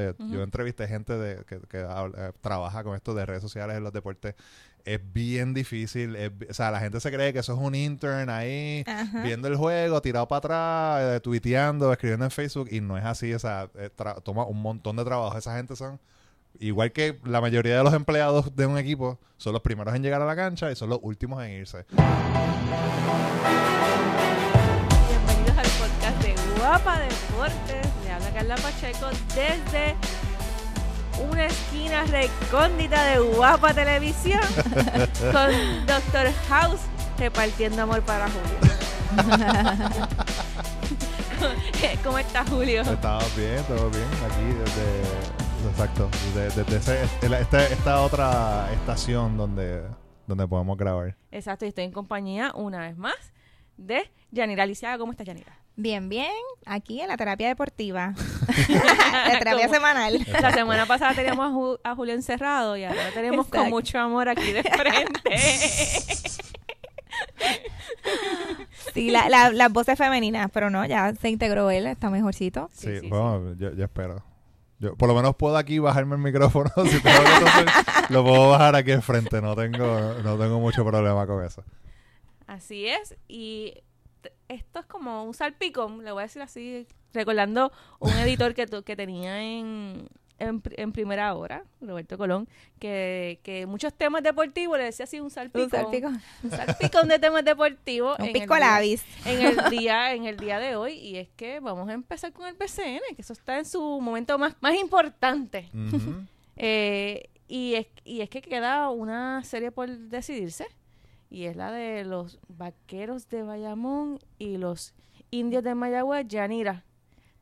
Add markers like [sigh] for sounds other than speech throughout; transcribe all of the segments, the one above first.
Yo entrevisté gente de, que, que habla- eh, trabaja con esto de redes sociales en los deportes. Es bien difícil. es o sea, la gente se cree que eso es un intern ahí viendo el juego, tirado para atrás, eh, tuiteando, escribiendo en Facebook. Y no es así. O sea, eh, toma un montón de trabajo. Esa gente son, igual que la mayoría de los empleados de un equipo, son los primeros en llegar a la cancha y son los últimos en irse. Bienvenidos al podcast de Guapa Deportes. Carla Pacheco desde una esquina recóndita de Guapa Televisión [laughs] con Doctor House repartiendo amor para Julio. [laughs] ¿Cómo está Julio? Estamos bien, todo bien. Aquí desde. Exacto. Desde, desde ese- el- esta, esta otra estación donde, donde podemos grabar. Exacto, y estoy en compañía una vez más de Yanira Lisiaga. ¿Cómo estás, Yanira? Bien, bien. Aquí en la terapia deportiva. [laughs] la terapia ¿Cómo? semanal. La semana pasada teníamos a, Ju- a Julio encerrado y ahora tenemos con Exacto. mucho amor aquí de frente. [laughs] Sí, la, la, las voces femeninas, pero no, ya se integró él, está mejorcito. Sí, Sí, sí, bueno, Yo, yo espero. Yo por lo menos puedo aquí bajarme el micrófono. [laughs] si tengo que toser, lo puedo bajar aquí enfrente. No tengo, no tengo mucho problema con eso. Así es, y esto es como un salpicón, le voy a decir así, recordando un [laughs] editor que, tu- que tenía en, en, pr- en primera hora, Roberto Colón, que, que muchos temas deportivos le decía así un salpicón. Un salpico. un salpicón de temas deportivos. [laughs] Un en el día- labis. En el [laughs] día, en el día de hoy, y es que vamos a empezar con el PCN, que eso está en su momento más, más importante. Eh, y, es, y es que queda una serie por decidirse. Y es la de los vaqueros de Bayamón y los indios de Mayagüez. Yanira,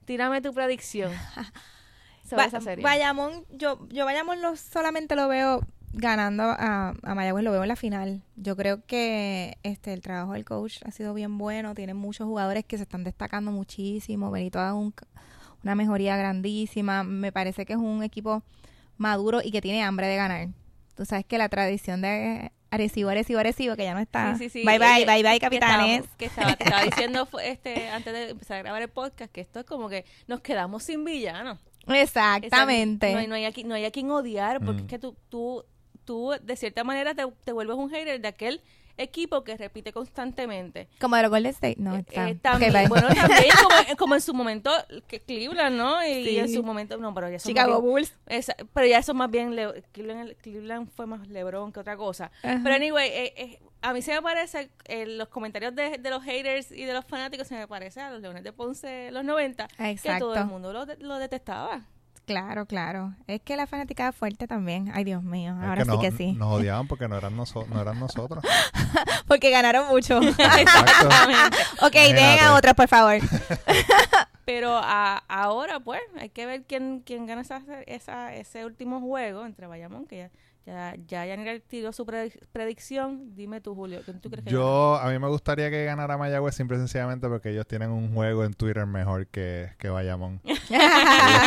tírame tu predicción [laughs] sobre Ba- esa serie. Bayamón, yo, yo Bayamón lo, solamente lo veo ganando a, a Mayagüez, lo veo en la final. Yo creo que este el trabajo del coach ha sido bien bueno, tiene muchos jugadores que se están destacando muchísimo, Benito ha dado un- una mejoría grandísima, me parece que es un equipo maduro y que tiene hambre de ganar. Tú sabes que la tradición de Arecibo, Arecibo, Arecibo, que ya no está. Sí, sí, sí. Bye, bye, Eh, bye, bye, que capitanes. estábamos- Que estaba, te estaba [laughs] diciendo este, antes de empezar a grabar el podcast que esto es como que nos quedamos sin villanos. Exactamente. No hay, no hay, aquí, no hay a quien odiar, porque Mm. es que tú, tú, tú, de cierta manera, te, te vuelves un hater de aquel equipo que repite constantemente. Como de los Golden State. No, Eh, está. eh, también, bueno, también [laughs] como, como en su momento que Cleveland, ¿no? Y, Sí. en su momento, no, pero ya son Chicago bien- Bulls. esa- pero ya eso más bien, Le- Cleveland, Cleveland fue más LeBron que otra cosa. Ajá. Pero anyway, eh, eh, a mí se me parece, eh, los comentarios de, de los haters y de los fanáticos se me parece a los Leones de Ponce de los 90, que Exacto. todo el mundo lo, lo detestaba. Claro, claro. Es que la fanaticada fuerte también. Ay, Dios mío. Es Ahora sí nos, que sí. Nos [laughs] odiaban porque no eran, noso- no eran nosotros. [laughs] Porque ganaron mucho. [laughs] Exacto. ok, a otros, por favor. Pero a- ahora, pues, hay que ver quién, quién gana esa, esa, ese último juego entre Bayamón, que ya, ya, ya Yanira tiró su predic- predicción. Dime tú, Julio, ¿quién tú crees que gana? Yo, a mí me gustaría que ganara Mayagüez simple y sencillamente porque ellos tienen un juego en Twitter mejor que, que Bayamón. [laughs] ellos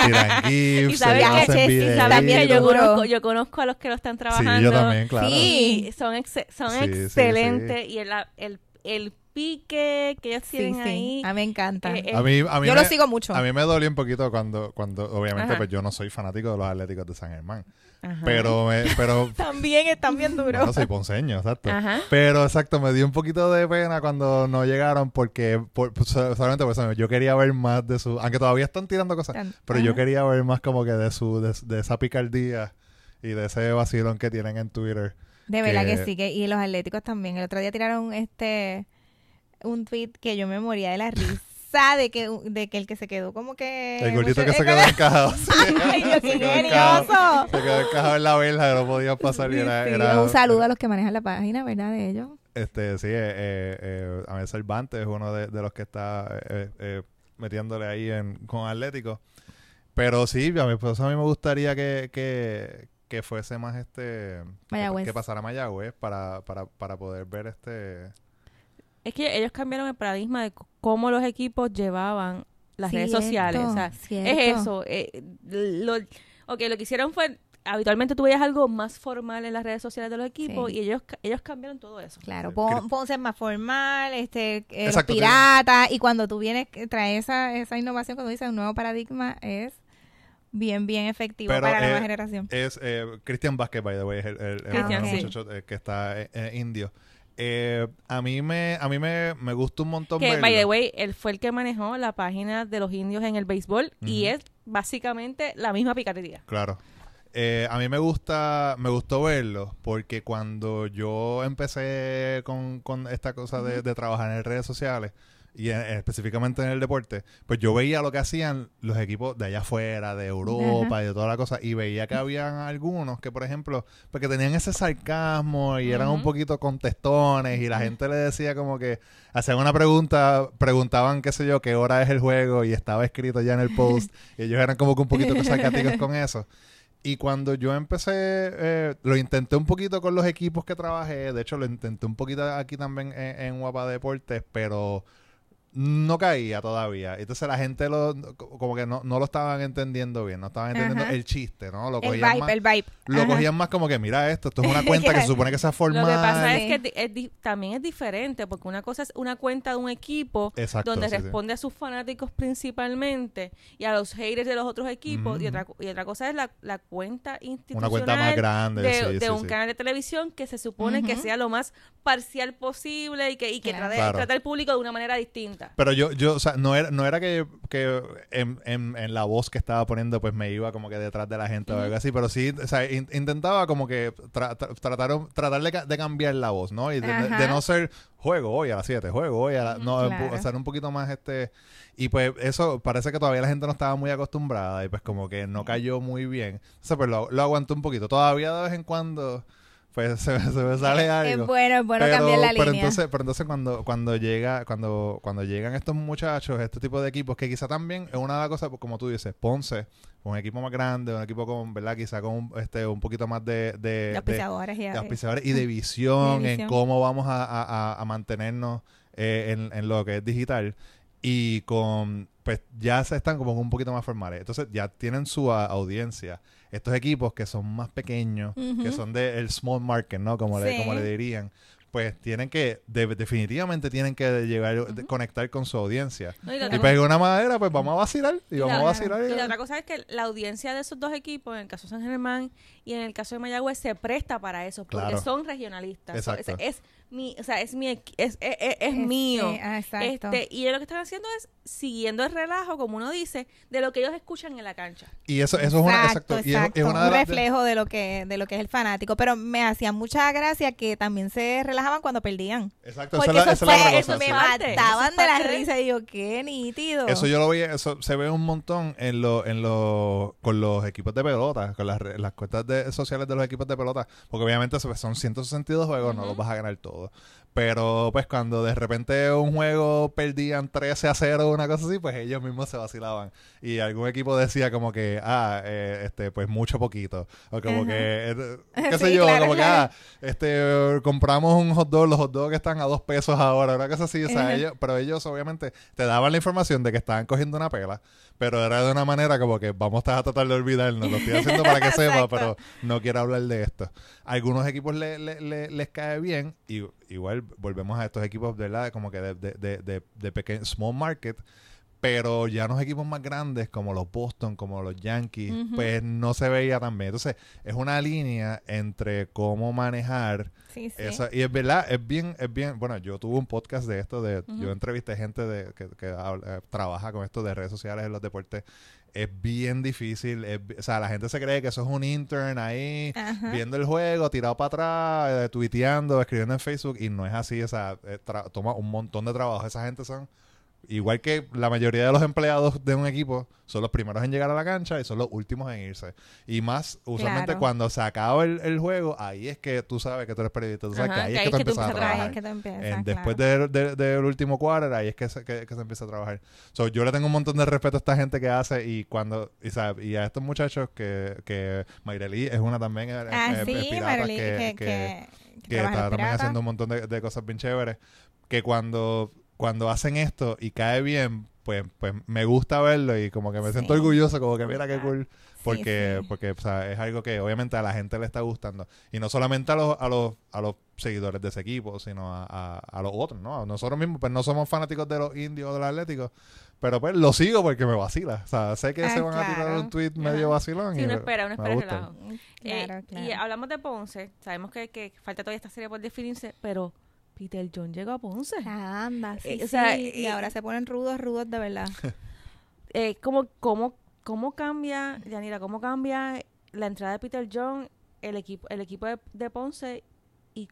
tiran GIFs, Y sabes ellos que- hacen sí, Y sabes que yo conozco, yo conozco a los que lo están trabajando. Sí, yo también, claro. Sí. Son, ex- son Sí, sí, excelentes. Y el, el, el pique que ellos Sí, tienen sí. ahí. A mí me encanta. eh, eh, A mí, a mí Yo me, lo sigo mucho. A mí me dolió un poquito cuando, cuando obviamente, Ajá. pues yo no soy fanático de los Atléticos de San Germán. Ajá. Pero, me, pero [laughs] También están bien duros. no soy ponceño, exacto. Ajá. Pero exacto, me dio un poquito de pena cuando no llegaron porque, por, pues, solamente por eso, yo quería ver más de su, aunque todavía están tirando cosas, pero yo quería ver más como que de su, de, de esa picardía y de ese vacilón que tienen en Twitter. De verdad que, que- sí. Que, y los atléticos también. El otro día tiraron este un tweet que yo me moría de la risa de que, de que el que se quedó como que... El gordito mucho- que se quedó [laughs] encajado. Ay, Dios, Se quedó encajado-. Se quedó encajado en la verja, no podía pasar y era, Sí, era- un saludo a los que manejan la página, ¿verdad? De ellos. Este, sí, eh, eh, eh, Amel Cervantes es uno de, de los que está eh, eh, metiéndole ahí en, con Atlético. Pero sí, a mi esposo a mí me gustaría que, que, que fuese más este... Mayagüez. Que pasara Mayagüez para, para, para poder ver este... Es que ellos cambiaron el paradigma de cómo los equipos llevaban las redes sociales. O sea, Cierto, es eso. eh, lo, ok, lo que hicieron fue habitualmente tú veías algo más formal en las redes sociales de los equipos Sí. y ellos ellos cambiaron todo eso. Claro, pon, Ponce es más formal, este, eh, los Exacto, piratas, y cuando tú vienes, que trae esa, esa innovación, cuando dices un nuevo paradigma, es bien, bien efectivo Pero, para la eh, nueva generación. Es eh, Christian Vázquez, by the way, es el, el- el Christian, sí. eh, que está eh, eh, indio. Eh, a mí me a mí me, me gusta un montón Que, verlo. by the way, él fue el que manejó la página de los indios en el béisbol y es básicamente la misma picarería. Claro. Eh, a mí me gusta, me gustó verlo porque cuando yo empecé con, con esta cosa de, de trabajar en redes sociales y en- específicamente en el deporte, pues yo veía lo que hacían los equipos de allá afuera, de Europa y de toda la cosa, y veía que habían algunos que, por ejemplo, porque tenían ese sarcasmo y eran un poquito contestones y la gente le decía como que hacían una pregunta, preguntaban, qué sé yo, qué hora es el juego y estaba escrito ya en el post [laughs] y ellos eran como que un poquito sarcásticos con [laughs] eso. Y cuando yo empecé, eh, lo intenté un poquito con los equipos que trabajé, de hecho lo intenté un poquito aquí también en, en Guapa Deportes, pero no caía todavía. Entonces la gente lo, como que no, no lo estaban entendiendo bien, no estaban entendiendo Ajá. el chiste, ¿no? Lo El cogían, vibe, más, el vibe. lo Ajá. cogían más como que, mira esto, esto es una [laughs] cuenta que se supone que sea formal. Lo que pasa Sí. es que es también es diferente, porque una cosa es una cuenta de un equipo Exacto, donde sí, sí. responde a sus fanáticos principalmente y a los haters de los otros equipos, y, otra, y otra cosa es la, la cuenta institucional Una cuenta más grande, de, sí, de sí, un sí. canal de televisión que se supone que sea lo más parcial posible y que, y que Claro. trate, Claro. trate al público de una manera distinta. Pero yo, yo, o sea, no era, no era que, que en, en- en la voz que estaba poniendo, pues me iba como que detrás de la gente o algo así, pero sí, o sea, in- intentaba como que tra- tra- tratar, tratar de, de cambiar la voz, ¿no? Y de, de- de no ser juego hoy a las 7, juego hoy a las... No, Claro. o sea, un poquito más este... Y pues eso parece que todavía la gente no estaba muy acostumbrada y pues como que no cayó muy bien. O sea, pues lo, lo aguanté un poquito. Todavía de vez en cuando, pues [laughs] se, me- se me sale algo Es bueno, es bueno pero, cambiar la pero línea. entonces, pero entonces cuando, cuando llega, cuando, cuando llegan estos muchachos, este tipo de equipos, que quizá también es una de las cosas, como tú dices, Ponce, un equipo más grande, un equipo con, ¿verdad? Quizá con un, este, un poquito más de, de, [laughs] de de- auspiciadores y de auspiciadores y de visión, De en cómo vamos a, a- a- a mantenernos eh, en, en lo que es digital. Y con, pues ya se están como un poquito más formales. Entonces ya tienen su a- audiencia. Estos equipos que son más pequeños, Ujú. que son del small market, ¿no? Como, le, Sí. como le dirían. Pues tienen que, de- definitivamente tienen que llegar, de- conectar con su audiencia. No, y Y pues de una manera, pues vamos a vacilar. Y, Y vamos la- a vacilar. Y la otra cosa es que la audiencia de esos dos equipos, en el caso de San Germán y en el caso de Mayagüez, se presta para eso, porque Claro. son regionalistas. So, Exacto. es, es mi, o sea, es mi, equi- es, es, es- es mío. ah, exacto. Este, y ellos lo que están haciendo es siguiendo el relajo, como uno dice, de lo que ellos escuchan en la cancha. Y eso, eso es una, exacto. y es- exacto. es una de un de- reflejo de lo que de lo que es el fanático pero me hacía mucha gracia que también se relajaban cuando perdían Exacto, porque esa es la, eso esa es la fue eso me sí. mataban eso de la risa y yo qué nítido Eso yo lo veía, eso se ve un montón en lo, en lo, con los equipos de pelota, con las, re- las cuentas de, sociales de los equipos de pelota, porque obviamente eso, son 162 juegos, no Ujú. los vas a ganar todos. och Pero pues cuando de repente un juego perdían 13 a 0 o una cosa así, pues ellos mismos se vacilaban. Y algún equipo decía como que, ah, eh, este, pues mucho poquito. O como que, eh, [laughs] qué sé Sí, yo, claro, como que, ah, este, compramos un hot dog, los hot dogs están a dos pesos ahora, una cosa así, o sea, ellos, pero ellos obviamente te daban la información de que estaban cogiendo una pela, pero era de una manera como que vamos a tratar de olvidarnos, lo estoy haciendo para que [laughs] sepa, pero no quiero hablar de esto. A algunos equipos le- le- le- les cae bien, y igual volvemos a estos equipos, ¿verdad? Como que de, de, de, de, de pequeño, small market, pero ya los equipos más grandes como los Boston, como los Yankees, pues no se veía tan bien. Entonces, es una línea entre cómo manejar sí sí esa- y es verdad, es bien, es bien, bueno, yo tuve un podcast de esto, de, yo entrevisté gente de, que, que habla- trabaja con esto de redes sociales en los deportes, es bien difícil, es o sea, la gente se cree que eso es un intern ahí, Ajá. viendo el juego, tirado para atrás, eh, tuiteando, escribiendo en Facebook, y no es así, o sea, eh, toma un montón de trabajo, esa gente son... Igual que la mayoría de los empleados de un equipo son los primeros en llegar a la cancha y son los últimos en irse. Y más, usualmente Claro. cuando se acaba el, el juego, ahí es que tú sabes que tú eres periodista, tú sabes Ajá, que ahí que es que tú es que tú empiezas a trabajar. que En- claro. después del de, del último quarter, ahí es que se, que, se empieza a trabajar. So, yo le tengo un montón de respeto a esta gente que hace y cuando y, sabe, y a estos muchachos que, que Mayreli es una también eh, ah eh, sí pirata Marily, que, que, está también haciendo un montón de, de cosas bien chéveres, que cuando cuando hacen esto y cae bien, pues, pues me gusta verlo y como que me siento orgulloso, como que mira qué cool. Sí, Porque, sí. porque o sea, es algo que obviamente a la gente le está gustando. Y no solamente a los, a los, a los seguidores de ese equipo, sino a, a, a los otros, ¿no? Nosotros mismos, pues no somos fanáticos de los indios o de los atléticos, pero pues lo sigo porque me vacila. O sea, sé que Ah, se van a tirar un tweet Ajá. medio vacilón. Sí, y uno me- espera, uno espera relajo. Claro, Eh, claro. Y hablamos de Ponce. Sabemos que, que falta todavía esta serie por definirse, pero Peter John llegó a Ponce. Anda, sí, Eh, o sea, y eh, ahora se ponen rudos, rudos de verdad. [laughs] Eh, ¿cómo, cómo, ¿Cómo cambia, Yanira, cómo cambia la entrada de Peter John, el equipo, el equipo de, de Ponce y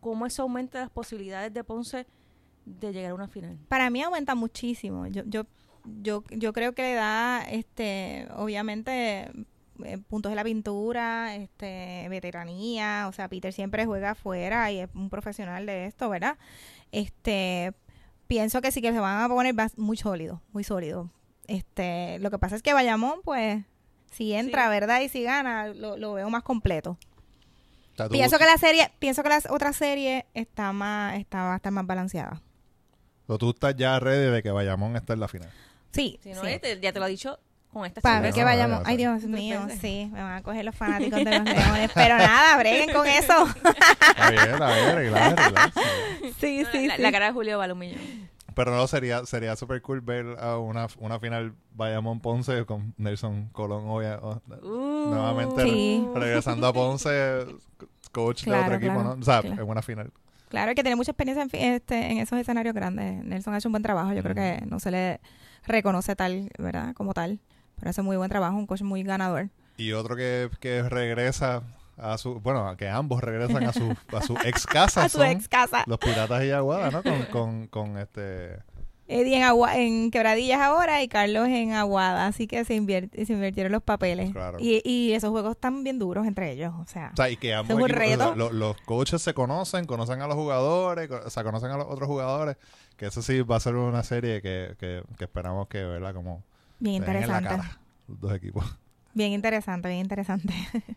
cómo eso aumenta las posibilidades de Ponce de llegar a una final? Para mí aumenta muchísimo. Yo, yo, yo, yo creo que le da, este, obviamente, puntos de la pintura, este, veteranía. O sea, Peter siempre juega afuera y es un profesional de esto, ¿verdad? Este, pienso que sí que se van a poner muy sólidos, muy sólidos. Este, lo que pasa es que Bayamón, pues, si entra, Sí. ¿verdad? Y si gana, lo, lo veo más completo. Pienso que la serie, pienso que la otra serie está más, está, va a estar más balanceada. o tú estás ya ready de que Bayamón esté en la final. Sí, Si no, sí. eh, te- ya te lo ha dicho con esta Para ver que no, vayamos. ya, Ay. Dios mío, sí. Me van a coger los fanáticos de los leones. Pero nada, breguen con eso. Está bien, está bien, relax, relax. Sí, No, sí, la, sí. la cara de Julio vale un millón. Pero no, sería sería súper cool ver a una, una final Bayamón Ponce con Nelson Colón obvia- o- Uh, nuevamente Sí. regresando a Ponce, coach de Claro, otro equipo, claro, ¿no? O sea, claro. en una final. Claro, hay que tiene mucha experiencia en, fi- este, en esos escenarios grandes. Nelson ha hecho un buen trabajo. Yo creo que no se le reconoce tal, ¿verdad? Como tal. Pero hace muy buen trabajo. Un coach muy ganador. Y otro que, que regresa a su, bueno, que ambos regresan a su, a su ex casa [laughs] A su ex casa. los Piratas y Aguada, ¿no? Con, con, con este... Eddie en, Agua, en Quebradillas ahora y Carlos en Aguada. Así que se, inviert- se invirtieron los papeles. Claro. Y, y esos juegos están bien duros entre ellos. O sea, O sea, y que ambos equipos- o sea, reto. lo- los coaches se conocen, conocen a los jugadores, o sea, conocen a los otros jugadores, que eso sí va a ser una serie que, que, que esperamos que, ¿verdad? Como bien se den en la interesante. cara los dos equipos. Bien interesante, bien interesante. [laughs]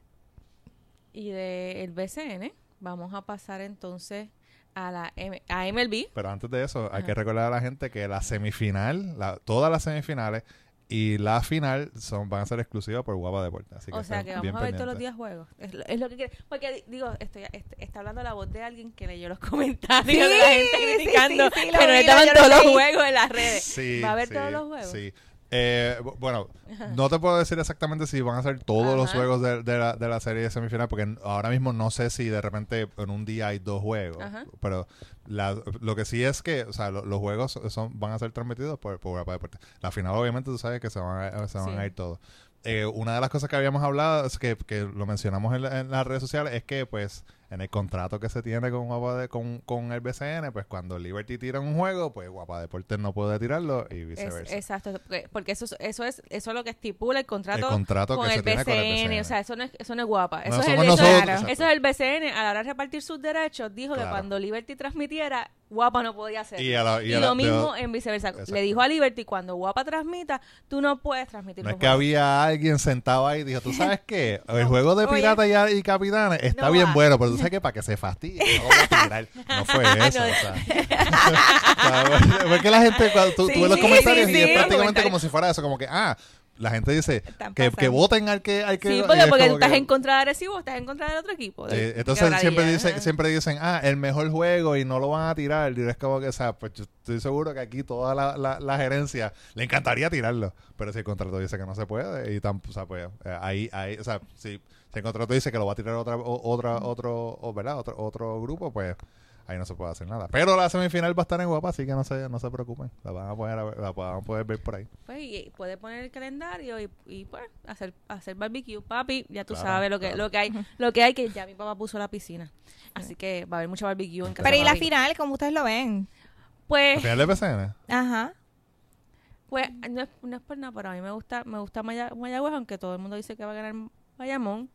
Y del BCN, vamos a pasar entonces a la M- a MLB. Pero antes de eso, hay que recordar a la gente que la semifinal, la, todas las semifinales y la final son van a ser exclusivas por Guapa Deportes. Así que O sea que vamos a ver todos los días juegos. Es lo, es lo que quiere. Porque di- digo, estoy, est- está hablando la voz de alguien que leyó los [laughs] comentarios Sí, de la gente criticando sí, sí, lo que no estaban todos los juegos en las redes. Sí, ¿Va a haber sí, todos los juegos? Sí. Eh, bu- bueno, no te puedo decir exactamente si van a ser todos los juegos de, de la, de la serie de semifinal, porque ahora mismo no sé si de repente en un día hay dos juegos. Ajá. Pero la- lo que sí es que o sea, lo- los juegos son, van a ser transmitidos por, por Guapa Deportes. La final, obviamente, tú sabes que se van a, se van Sí. a ir todos. Eh, una de las cosas que habíamos hablado, es que, que lo mencionamos en, la- en las redes sociales, es que pues en el contrato que se tiene con Guapa de- con, con el BCN, pues cuando Liberty tira un juego, pues Guapa Deportes no puede tirarlo y Es- viceversa. exacto, porque, porque eso, es- eso es eso es lo que estipula el contrato, el contrato con, que el se tiene BCN, con el BCN. O sea, eso no es, eso no es guapa. No Eso, es el, eso, nosotros, Claro. eso es el BCN. A la hora de repartir sus derechos, dijo que cuando Liberty transmitiera, guapa no podía hacerlo. Y, a la- y Y a la- lo mismo en viceversa. Exacto. Le dijo a Liberty, cuando Guapa transmita, tú no puedes transmitir no es que juegos. había alguien sentado ahí y dijo, ¿tú sabes qué? El [laughs] juego de piratas y, y capitanes está No bien va. bueno, pero tú sabes [laughs] que para que se fastidie, no lo voy a tirar. No fue [laughs] eso, o sea. Porque la gente, cuando tú, ves los sí, comentarios sí, y es prácticamente como si fuera eso, como que, ah, la gente dice que, que voten al que... Al que Sí, porque, es porque como tú estás que- en contra de Arecibo, estás en contra del otro equipo. de- Eh, entonces siempre dicen, siempre dicen, ah, el mejor juego y no lo van a tirar. Y es como que, o sea, pues yo estoy seguro que aquí toda la, la, la gerencia le encantaría tirarlo. Pero si el contrato dice que no se puede, y tan, o sea, pues eh, ahí, ahí, o sea, si, si el contrato dice que lo va a tirar otra, otra, otro, o, ¿verdad? Otro, otro grupo, pues ahí no se puede hacer nada. Pero la semifinal va a estar en guapa, así que no se, no se preocupen. La van a poder, a ver- la van a poder ver por ahí. Pues, y puede poner el calendario y, y, pues hacer hacer barbecue, papi, ya tú Claro, sabes lo que claro. lo que hay, lo que hay que ya mi papá puso la piscina. Así que va a haber mucho barbecue en casa. Pero de y la papi. final, como ustedes lo ven. ¿Al Pues final del BCN? Ajá. pues no es, no es por nada, pero a mí me gusta me gusta Maya- Mayagüez, aunque todo el mundo dice que va a ganar Bayamón.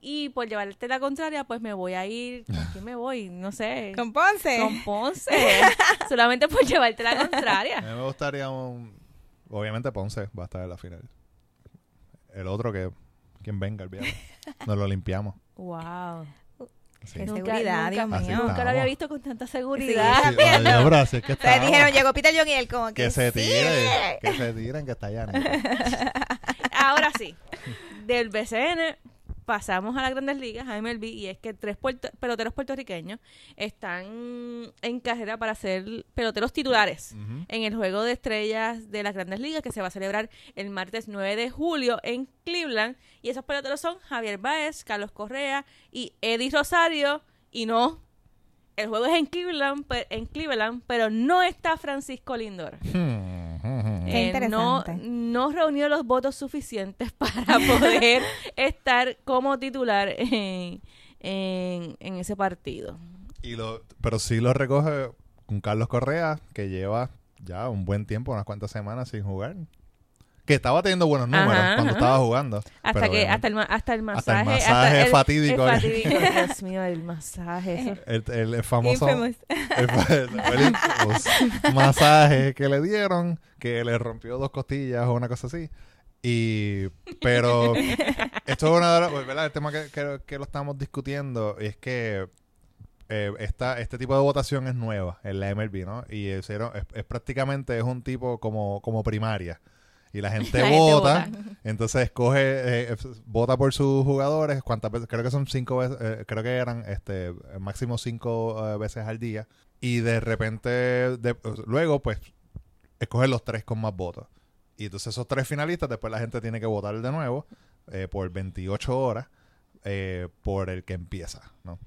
Y por llevarte la contraria, pues me voy a ir. [laughs] ¿Con quién me voy? No sé. Con Ponce. Con Ponce. [laughs] [laughs] Solamente por llevarte la A contraria. mí me gustaría un... Obviamente Ponce va a estar en la final. El otro que... Quien venga el viernes. Nos lo limpiamos. Wow. Sí. Qué Nunca- seguridad, nunca- Dios Así mío. Nunca lo había visto con tanta seguridad. Sí, es que sea, estamos. dijeron, llegó Peter John y él como que, que se sí. tiren, que se tiren, que está allá. Ahora sí, del BCN pasamos a las grandes ligas, a MLB, y es que tres puerto- peloteros puertorriqueños están en carrera para ser peloteros titulares en el Juego de Estrellas de las grandes ligas que se va a celebrar el martes 9 de julio en Cleveland. Y esos peloteros son Javier Baez, Carlos Correa y Eddie Rosario. Y no, el juego es en Cleveland, en Cleveland pero no está Francisco Lindor. Qué Eh, no, no reunió los votos suficientes [laughs] para poder [laughs] estar como titular en, en, en ese partido. Y lo, pero sí lo recoge con Carlos Correa, que lleva ya un buen tiempo, unas cuantas semanas sin jugar. Que estaba teniendo buenos números Ajá, cuando ajá. estaba jugando. Hasta que hasta el, ma- hasta el Hasta el masaje masaje el- fatídico. el fatídico. [laughs] Dios mío el masaje eso. el, el- el famoso [laughs] masaje que le dieron, que le rompió dos costillas o una cosa así. Y, pero [laughs] esto es una de las, ¿verdad? El tema que, que, que lo estamos discutiendo es que eh, esta, este tipo de votación es nueva en la MLB, ¿no? Y hicieron, es, es prácticamente es un tipo como, como primaria. Y la gente, [laughs] La gente vota, [laughs] entonces escoge, eh, vota por sus jugadores, cuántas veces, creo que son cinco veces, eh, creo que eran este máximo cinco eh, veces al día. Y de repente, de- luego pues, escoger los tres con más votos. Y entonces esos tres finalistas, después la gente tiene que votar de nuevo por 28 horas por el que empieza, ¿no?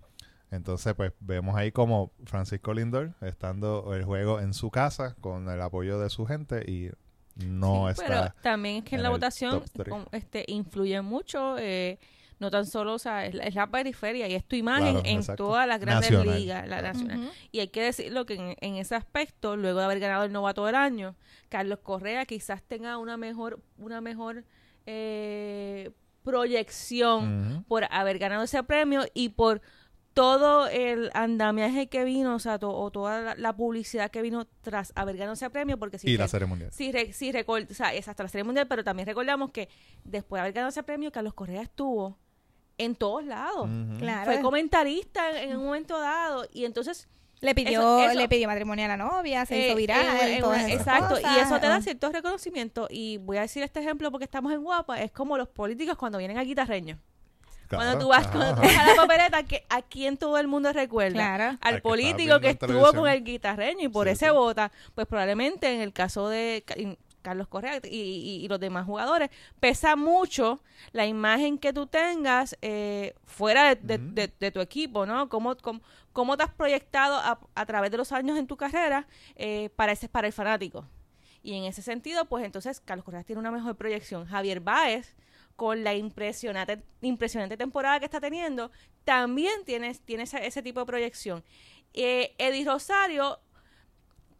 Entonces, pues vemos ahí como Francisco Lindor estando el juego en su casa con el apoyo de su gente y no Sí, Pero está. también es que en, la votación este, influye mucho, eh, no tan solo, o sea, es la, es la periferia y es tu imagen Claro, en todas las grandes Nacional. ligas, la nacional. Y hay que decirlo que en, en ese aspecto, luego de haber ganado el novato del año, Carlos Correa quizás tenga una mejor, una mejor eh, proyección por haber ganado ese premio y por todo el andamiaje que vino, o sea, to- o toda la, la publicidad que vino tras haber ganado ese premio, porque si y la serie mundial. Sí, re- sí record- o sea, es hasta la Serie Mundial, pero también recordamos que después de haber ganado ese premio, Carlos Correa estuvo en todos lados. Claro. Fue comentarista en, en un momento dado y entonces... Le pidió, Eso- eso- le pidió matrimonio a la novia, se eh, hizo viral, esas exacto, y eso te da Ah. cierto reconocimiento. Y voy a decir este ejemplo porque estamos en Guapa, es como los políticos cuando vienen al guitarreño. Claro. Cuando tú vas, cuando tú vas a la papeleta, que ¿a quién todo el mundo recuerda? Claro. Al político que estuvo televisión. con el guitarreño y por Sí, ese sí. vota, pues probablemente en el caso de Carlos Correa y, y- y los demás jugadores, pesa mucho la imagen que tú tengas eh, fuera de, de- Ujú. de- de tu equipo, ¿no? ¿Cómo, cómo, cómo te has proyectado a, a través de los años en tu carrera eh, para, ese, para el fanático? Y en ese sentido, pues entonces Carlos Correa tiene una mejor proyección. Javier Báez, con la impresionante, impresionante temporada que está teniendo, también tiene, tiene ese, ese tipo de proyección. Eh, Eddie Rosario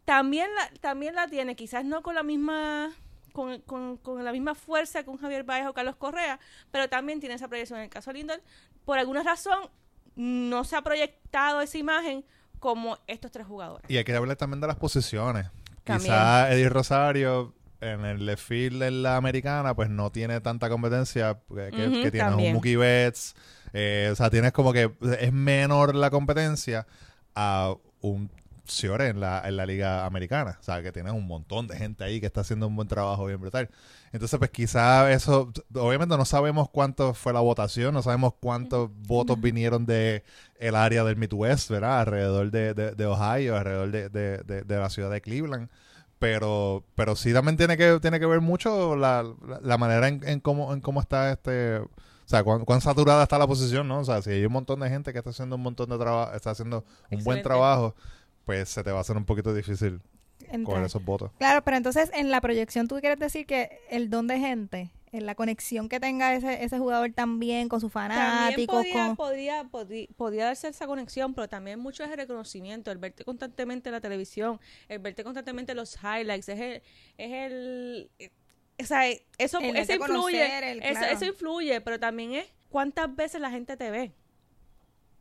también la, también la tiene, quizás no con la misma con, con- con la misma fuerza con Javier Baez o Carlos Correa, pero también tiene esa proyección. En el caso de Lindor, por alguna razón, no se ha proyectado esa imagen como estos tres jugadores. Y hay que hablar también de las posiciones. También. Quizá Eddie Rosario en el left field en la americana pues no tiene tanta competencia que, que- tienes también. un Mookie Betts. eh, o sea, tienes como que es menor la competencia a un Ciore en la, en la liga americana. O sea, que tienes un montón de gente ahí que está haciendo un buen trabajo bien brutal. Entonces, pues quizá eso, obviamente no sabemos cuánto fue la votación, no sabemos cuántos votos vinieron de el área del Midwest, ¿verdad? Alrededor de, de- de Ohio, alrededor de, de- de- de la ciudad de Cleveland. Pero, pero sí también tiene que, tiene que ver mucho la, la- la manera en, en cómo, en cómo está este, o sea, cuán, cuán saturada está la posición, ¿no? O sea, si hay un montón de gente que está haciendo un montón de trabajo, está haciendo un buen trabajo, pues se te va a hacer un poquito difícil Entrar. coger esos votos. Claro, pero entonces en la proyección tú quieres decir que el don de gente, en la conexión que tenga ese, ese jugador también con sus También fanáticos, podría, con... podría, podría, podría darse esa conexión, pero también mucho es el reconocimiento, el verte constantemente en la televisión, el verte constantemente en los highlights, es el... Es el o sea, eso, El eso influye, conocer, el- eso, claro. eso influye, pero también es cuántas veces la gente te ve.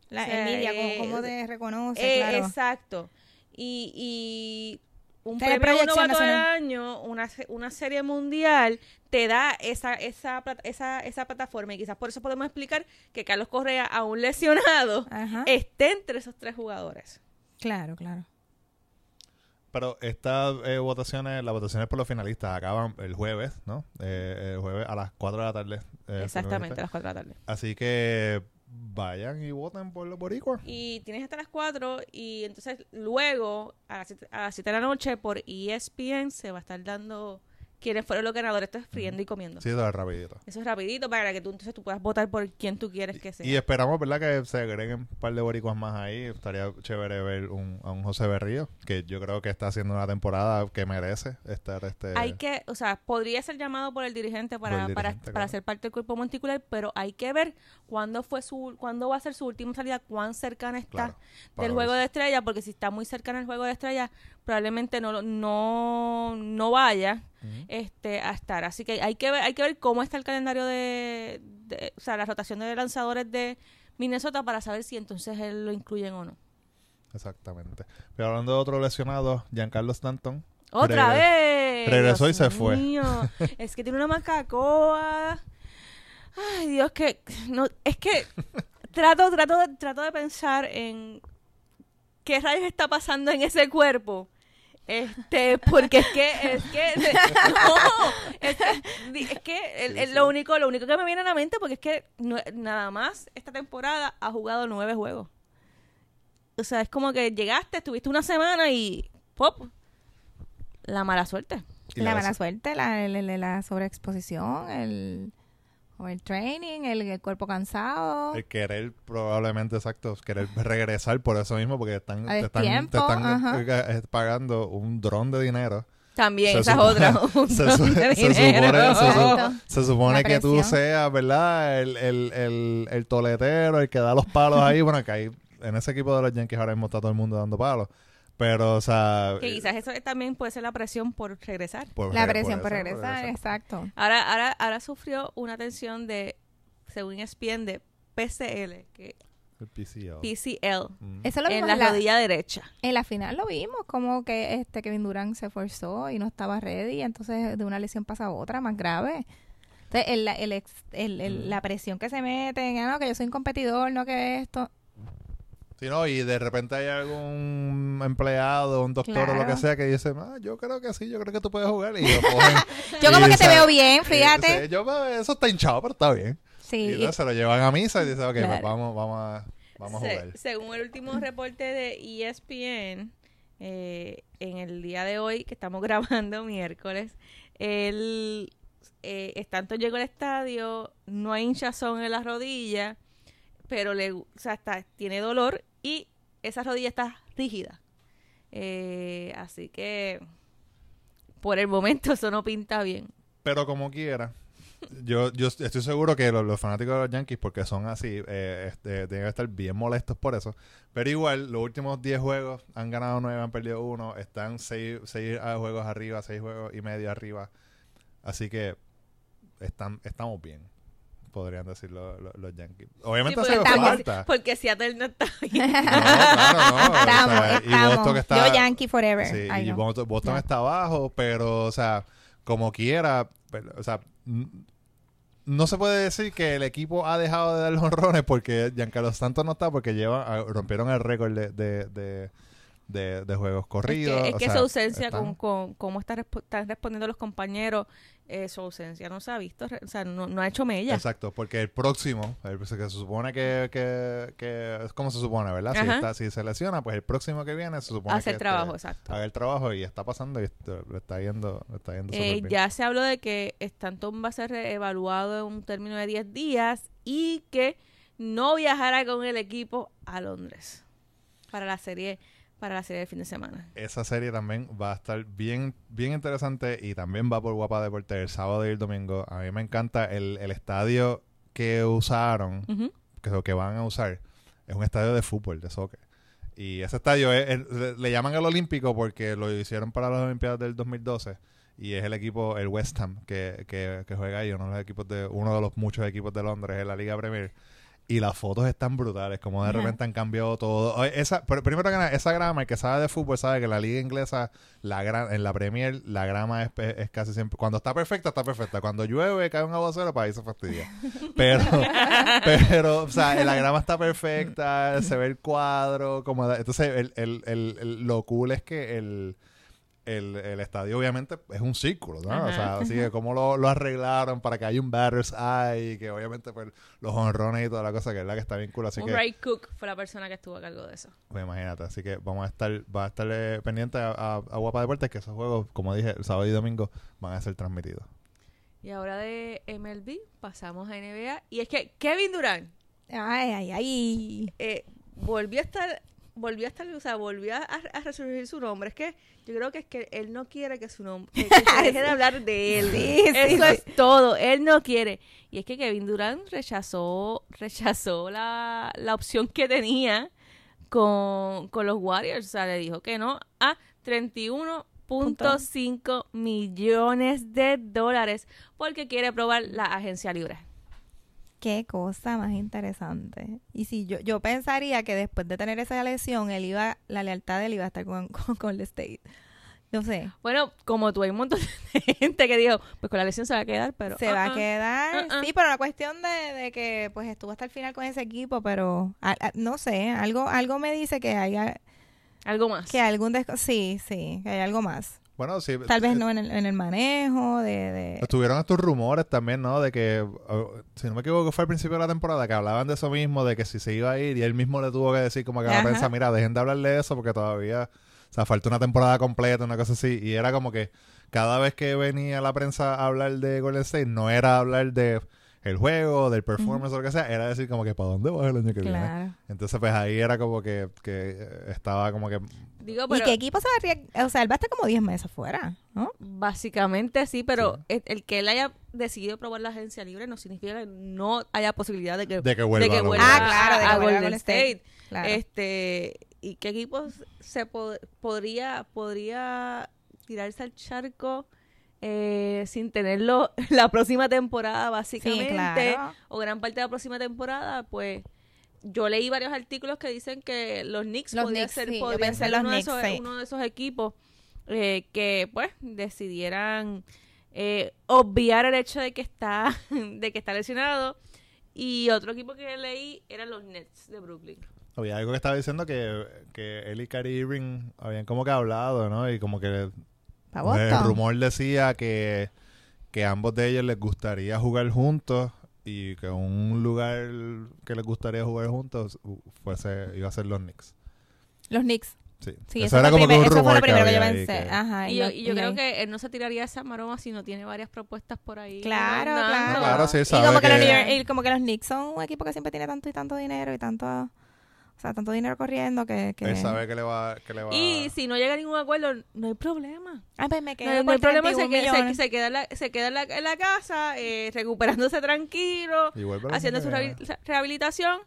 la o sea, envidia, eh, cómo, cómo te reconoce, Eh, claro. Exacto. Y, y un premio novato del nacional. año, una, una serie mundial, te da esa, esa, esa, esa plataforma. Y quizás por eso podemos explicar que Carlos Correa, aún lesionado, Ajá. esté entre esos tres jugadores. Claro, claro. Pero estas eh, votaciones, las votaciones por los finalistas acaban el jueves, ¿no? Eh, el jueves a las 4 de la tarde. eh, Exactamente, a las 4 de la tarde. Así que vayan y voten por los boricuas. Y tienes hasta las 4 y entonces luego a las 7, a las 7 de la noche por ESPN se va a estar dando quiénes fueron los ganadores. Esto es friendo y comiendo. Sí, eso es rapidito. Eso es rapidito para que tú entonces tú puedas votar por quien tú quieres que sea. Y esperamos, ¿verdad? Que se agreguen un par de boricuas más ahí. Estaría chévere ver un, a un José Berrío, que yo creo que está haciendo una temporada que merece estar este... hay que, o sea, podría ser llamado por el dirigente para, el para, dirigente, para claro. ser parte del cuerpo monticular, pero hay que ver cuándo fue su, cuándo va a ser su última salida, cuán cercana está Claro, del juego de estrella, porque si está muy cercana al juego de estrella, probablemente no, no, no vaya este a estar. Así que hay que ver, hay que ver cómo está el calendario de, de- o sea, la rotación de lanzadores de Minnesota para saber si entonces él lo incluyen o no. Exactamente. Pero hablando de otro lesionado, Giancarlo Stanton. ¡Otra vez! regresó y se fue. mío. [laughs] es que tiene una macacoa. Ay, Dios, que... No, es que [laughs] trato, trato, de, trato de pensar en qué rayos está pasando en ese cuerpo. Este, porque es que, es que, [laughs] no, es que, di- es que el- el- lo único, lo único que me viene a la mente, porque es que no- nada más esta temporada ha jugado nueve juegos. O sea, es como que llegaste, estuviste una semana y pop, la mala suerte. la la- mala suerte, la, la, la- la sobreexposición, el overtraining, el, el cuerpo cansado. El querer, probablemente, exacto, querer regresar por eso mismo, porque están, te están, te están ajá. eh, eh, pagando un dron de dinero. También, Se esa es otra. [laughs] se, su- se supone, se, su- se supone que tú seas, ¿verdad? El, el, el, el toletero, el que da los palos ahí. Bueno, que ahí, en ese equipo de los Yankees ahora mismo está todo el mundo dando palos. Pero, o sea... Que quizás eso también puede ser la presión por regresar. por la re- presión por regresar, exacto. Ahora, ahora, ahora sufrió una tensión de, según ESPN, de PCL, que El PCO. PCL, Mm. Eso lo en vimos la en la, rodilla derecha. en la final lo vimos, como que este Kevin Durant se forzó y no estaba ready, entonces de una lesión pasa a otra más grave. Entonces, el, el ex- el- el- Mm. la presión que se mete, ah, no, que yo soy un competidor, no que esto. Sí, no, y de repente hay algún empleado, un doctor o lo que sea que dice, ah, yo creo que sí, yo creo que tú puedes jugar. Y lo cogen. Yo [laughs] Y, como que te veo bien, y, fíjate. sí, yo, pues, eso está hinchado, pero está bien. Sí, Y entonces se lo llevan a misa y dicen, ok, pues vamos, vamos a, vamos a jugar. según el último reporte de ESPN, eh, en el día de hoy, que estamos [laughs] grabando miércoles, el eh, Stanton llegó al estadio, no hay hinchazón en la rodilla, pero le, o sea, está- tiene dolor y esa rodilla está rígida. Eh, así que por el momento [laughs] eso no pinta bien. Pero como quiera, yo, yo estoy seguro que los, fanáticos de los Yankees, porque son así, eh, este, deben estar bien molestos por eso. Pero igual, los últimos 10 juegos han ganado 9, han perdido 1, están 6 juegos arriba, 6 juegos y medio arriba. Así que están, estamos bien, podrían decir lo- lo- los Yankees. Obviamente Sí, hace falta. porque Seattle no está bien. No, claro, no. o estamos, sea, y. Boston está, Yo Yankee forever. Sí, y. Boston, Boston está abajo, pero, o sea, como quiera, pero, o sea, no se puede decir que el equipo ha dejado de dar [laughs] honrones porque Giancarlo Santos no está porque lleva, ah, rompieron el récord de, de, de, de- de juegos Es corridos. que, es o que sea, su ausencia, están- con, con cómo está están respondiendo los compañeros, eh, su ausencia no se ha visto, o sea, no, no ha hecho mella. Exacto, porque el próximo, el que se supone que, que, que es como se supone, ¿verdad? Si, está, si se lesiona, pues el próximo que viene se supone Hace que el trabajo, este, exacto. haga el trabajo y está pasando y esto- le está yendo, está yendo Eh, bien. ya se habló de que Stanton va a ser evaluado en un término de 10 días y que no viajará con el equipo a Londres para la serie para la serie del fin de semana. esa serie también va a estar bien, bien interesante y también va por Guapa Deporte el sábado y el domingo. A mí me encanta el, el estadio que usaron, que lo que van a usar, es un estadio de fútbol, de soccer. Y ese estadio es- es- le, le llaman el Olímpico porque lo hicieron para las Olimpiadas del 2012 y es el equipo, el West Ham, que, que, que juega ahí, uno de los equipos de, uno de los muchos equipos de Londres en la Liga Premier. Y las fotos están brutales, como de Ajá. repente han cambiado todo. Esa, pero primero que nada, esa grama, el que sabe de fútbol sabe que la liga inglesa, la gra- en la Premier, la grama es, es casi siempre, cuando está perfecta, está perfecta. Cuando llueve, cae un aguacero, para ahí se fastidia. [laughs] Pero, [laughs] pero, o sea, la grama está perfecta, se ve el cuadro, como entonces el, el, el- lo cool es que el el, el estadio obviamente es un círculo, ¿no? O Ajá. sea, así que cómo lo, lo arreglaron para que haya un batter's eye, que obviamente pues los honrones y toda la cosa, que es la que está bien cool, así Un que Ray Cook fue la persona que estuvo a cargo de eso. pues imagínate, así que vamos a estar, va a estar eh, pendiente a, a, a Guapa Deportes que esos juegos, como dije, el sábado y domingo van a ser transmitidos. Y ahora de MLB pasamos a NBA. Y es que Kevin Durant Ay, ay, ay. eh, volvió a estar, volvió a estar, o sea, volvió a, a resurgir su nombre. Es que yo creo que es que él no quiere que su nombre, que, que se [laughs] deje de hablar de él. Sí, Eso sí. es todo. Él no quiere. Y es que Kevin Durant rechazó, rechazó la, la opción que tenía con, con los Warriors. O sea, le dijo que no a 31.5 millones de dólares porque quiere probar la agencia libre. Qué cosa más interesante. Y si yo, yo pensaría que después de tener esa lesión, él iba, la lealtad de él iba a estar con, [laughs] con, con el State. No sé. Bueno, como tú hay un montón de [laughs] gente que dijo, pues con la lesión se va a quedar, pero... se va ah, a quedar. ah, ah. Sí, pero la cuestión de, de que pues estuvo hasta el final con ese equipo, pero a- a- no sé, algo algo me dice que hay Algo más. que algún sí, sí, que hay algo más. Bueno, sí. Tal vez eh, no en el, en el manejo de, de- Estuvieron estos rumores también, ¿no? De que, uh, si no me equivoco, fue al principio de la temporada que hablaban de eso mismo, de que si se iba a ir y él mismo le tuvo que decir como que a la Ajá. prensa, mira, dejen de hablarle de eso porque todavía, o sea, falta una temporada completa, una cosa así. Y era como que cada vez que venía la prensa a hablar de Golden State, no era hablar de el juego, del performance o lo que sea, era decir como que para dónde vas el año que viene. Entonces, pues ahí era como que, que estaba como que Digo, ¿Y qué equipo se va a arriesgar? O sea, él va a estar como 10 meses fuera, ¿no? básicamente sí, pero Sí. el, el que él haya decidido probar la agencia libre no significa que no haya posibilidad de que, de que vuelva. de que vuelva. Ah, claro, de a, que a vuelva a Golden State. State. Claro. Este, ¿y qué equipos se pod- podría podría tirarse al charco eh, sin tenerlo [laughs] la próxima temporada básicamente sí, claro. o gran parte de la próxima temporada, pues yo leí varios artículos que dicen que los Knicks Los Knicks, ser, sí, uno, de esos, sí. uno de esos equipos eh, que pues decidieran eh, obviar el hecho de que está [laughs] de que está lesionado y otro equipo que leí eran los Nets de Brooklyn. Había algo que estaba diciendo que, que él y Kyrie Irving habían como que hablado, ¿no? Y como que el rumor decía que, que a ambos de ellos les gustaría jugar juntos y que un lugar que les gustaría jugar juntos fuese iba a ser los Knicks. Los Knicks. Sí, Sí, eso eso, era como que primer- un eso fue rumor lo primero que, yo pensé. que- Ajá, y yo, lo- y yo y creo ahí- que él no se tiraría esa maroma si no tiene varias propuestas por ahí. Claro, claro. Claro, sí, y sabe como que, los que- New York- y como que los Knicks son un equipo que siempre tiene tanto y tanto dinero y tanto, o sea, tanto dinero corriendo que, que... Él sabe que le va, que le va Y si no llega a ningún acuerdo, no hay problema. Ah, pues me No, quedo hay- no por hay problema, se 31 queda, se, se queda, en la, se queda en la, en la casa, eh, recuperándose tranquilo, haciendo su rehabil- rehabilitación.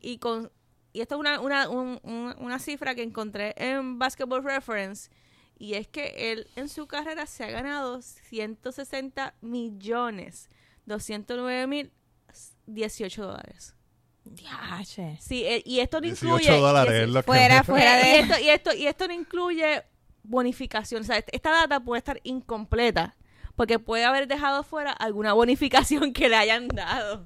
Y con y esto es una, una, un- un- una cifra que encontré en Basketball Reference. Y es que él en su carrera se ha ganado 160 millones, 209 mil, 18 dólares. Diache. Sí, eh, y esto no 18 incluye... dólares y- es lo que- Fuera, fuera y, de... esto, y, esto, y esto no incluye bonificación. O sea, est- esta data puede estar incompleta porque puede haber dejado fuera alguna bonificación que le hayan dado.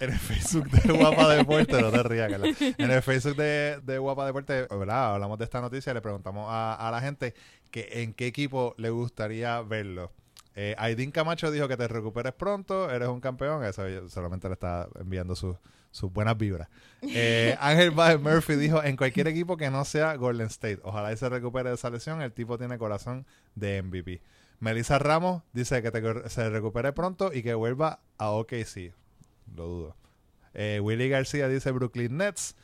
En el Facebook de Guapa Deporte, no te rías, Carla. En el Facebook de, de Guapa Deporte, ¿verdad? Hablamos de esta noticia y le preguntamos a, a la gente que en qué equipo le gustaría verlo. Eh, Camacho dijo que te recuperes pronto, eres un campeón. Eso solamente le está enviando sus buenas vibras. Eh, [laughs] Ángel Baez Murphy dijo, en cualquier equipo que no sea Golden State, ojalá y se recupere de esa lesión, el tipo tiene corazón de MVP. Melissa Ramos dice que te- se recupere pronto y que vuelva a OKC. Lo dudo. Eh, Willy García dice Brooklyn Nets.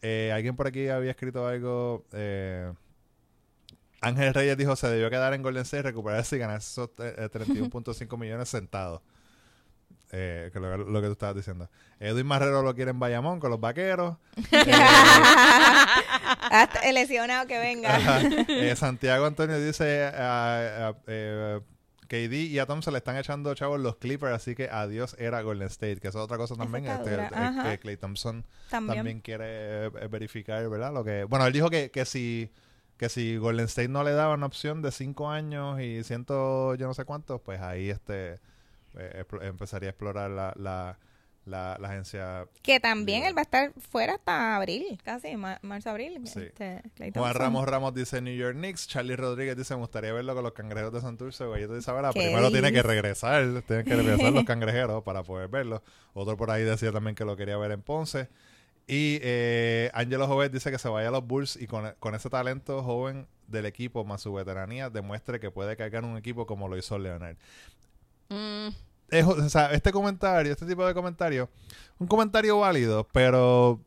Eh, Alguien por aquí había escrito algo. eh, Ángel Reyes dijo se debió quedar en Golden State, recuperarse y ganar esos eh, 31.5 millones sentados. Eh, que lo, lo que tú estabas diciendo. Edwin Marrero lo quiere en Bayamón con los vaqueros. [laughs] Eh, Hasta el lesionado que venga. Eh, Santiago Antonio dice eh, KD y a Thompson le están echando chavos los Clippers, así que adiós era Golden State, que es otra cosa también. Este, eh, Clay Thompson También. también, quiere eh, verificar, ¿verdad? Lo que, bueno, él dijo que, que si que si Golden State no le daba una opción de cinco años y ciento yo no sé cuántos, pues ahí este eh, empezaría a explorar la, la, la, la agencia. Que también él va a estar fuera hasta abril, casi, ma- marzo-abril. Sí. Este, Juan. Ramos Ramos dice New York Knicks, Charlie Rodríguez dice me gustaría verlo con los cangrejeros de Santurce, Gallito de ¿Qué primero tiene que regresar, tienen que regresar los [laughs] cangrejeros para poder verlo. Otro por ahí decía también que lo quería ver en Ponce. Y eh, Angelo Jovet dice que se vaya a los Bulls y con, con ese talento joven del equipo más su veteranía demuestre que puede cargar un equipo como lo hizo Leonard. Mm, Es- o sea, este comentario, este tipo de comentario, un comentario válido, pero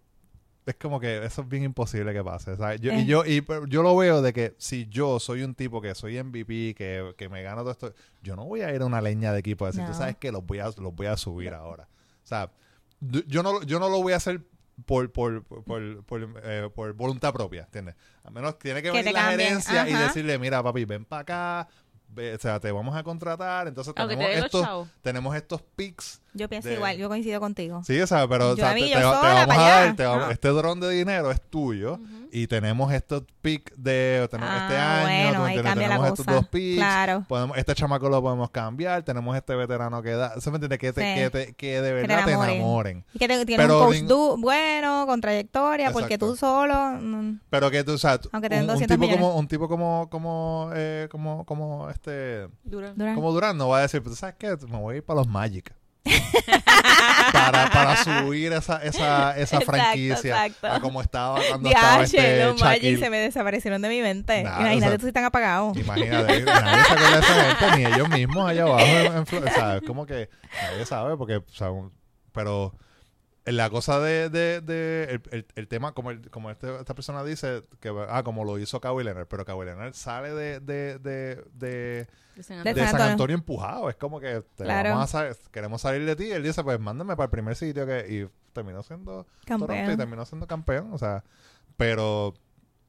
es como que eso es bien imposible que pase. ¿sabes? Yo, Eh. Y yo y pero yo lo veo de que si yo soy un tipo que soy MVP, que, que me gano todo esto, yo no voy a ir a una leña de equipo a decir, No. tú sabes que los voy a, los voy a subir ahora. O sea, du- yo no, yo no lo voy a hacer por, por, por, por, eh, por voluntad propia, ¿entiendes? A menos tiene que Que venir la gerencia y decirle, mira papi, ven para acá, o sea, te vamos a contratar, entonces tenemos estos, tenemos estos picks Yo pienso de- igual, yo coincido contigo. Sí, o sea, pero o sea, te, vamos a dar, te vamos- este dron de dinero es tuyo y tenemos estos picks de tenemos Ah, este año, bueno, ahí cambia la tenemos estos cosa. dos picks, Claro. podemos, este chamaco lo podemos cambiar, tenemos este veterano que da, ¿se me entiende? Que, te, Sí. que, te- que de verdad te enamoren. enamoren. Y que te- tienes Pero un coach du- bueno, con trayectoria, porque tú solo... mm, Pero que tú, o sea, Aunque un, un 200 tipo millones. como un tipo como como eh, como como este. Durant. como Durán no va a decir, pues sabes qué, me voy a ir para los Magic. [laughs] para, para [laughs] subir esa, esa, esa franquicia exacto. a como estaba cuando estaba Diache, este Magic Shaquille. se me desaparecieron de mi mente. Nah, Imagínate o sea, tú si están apagados. Imagínate, nadie se acuerda de esa gente, ni ellos mismos allá abajo en, en Flor- o sea, es como que nadie sabe, porque, o sea, un- pero la cosa de, de, de el, el- el tema, como, el- como este- esta persona dice, que, ah, como lo hizo Kawhi Leonard, pero Kawhi Leonard sale de, de, de, de, De San Antonio. San Antonio. Antonio empujado, es como que te Claro. vamos a queremos salir de ti, él dice, pues mándame para el primer sitio que, y terminó siendo Toronto y Campeón. terminó siendo campeón, o sea, pero,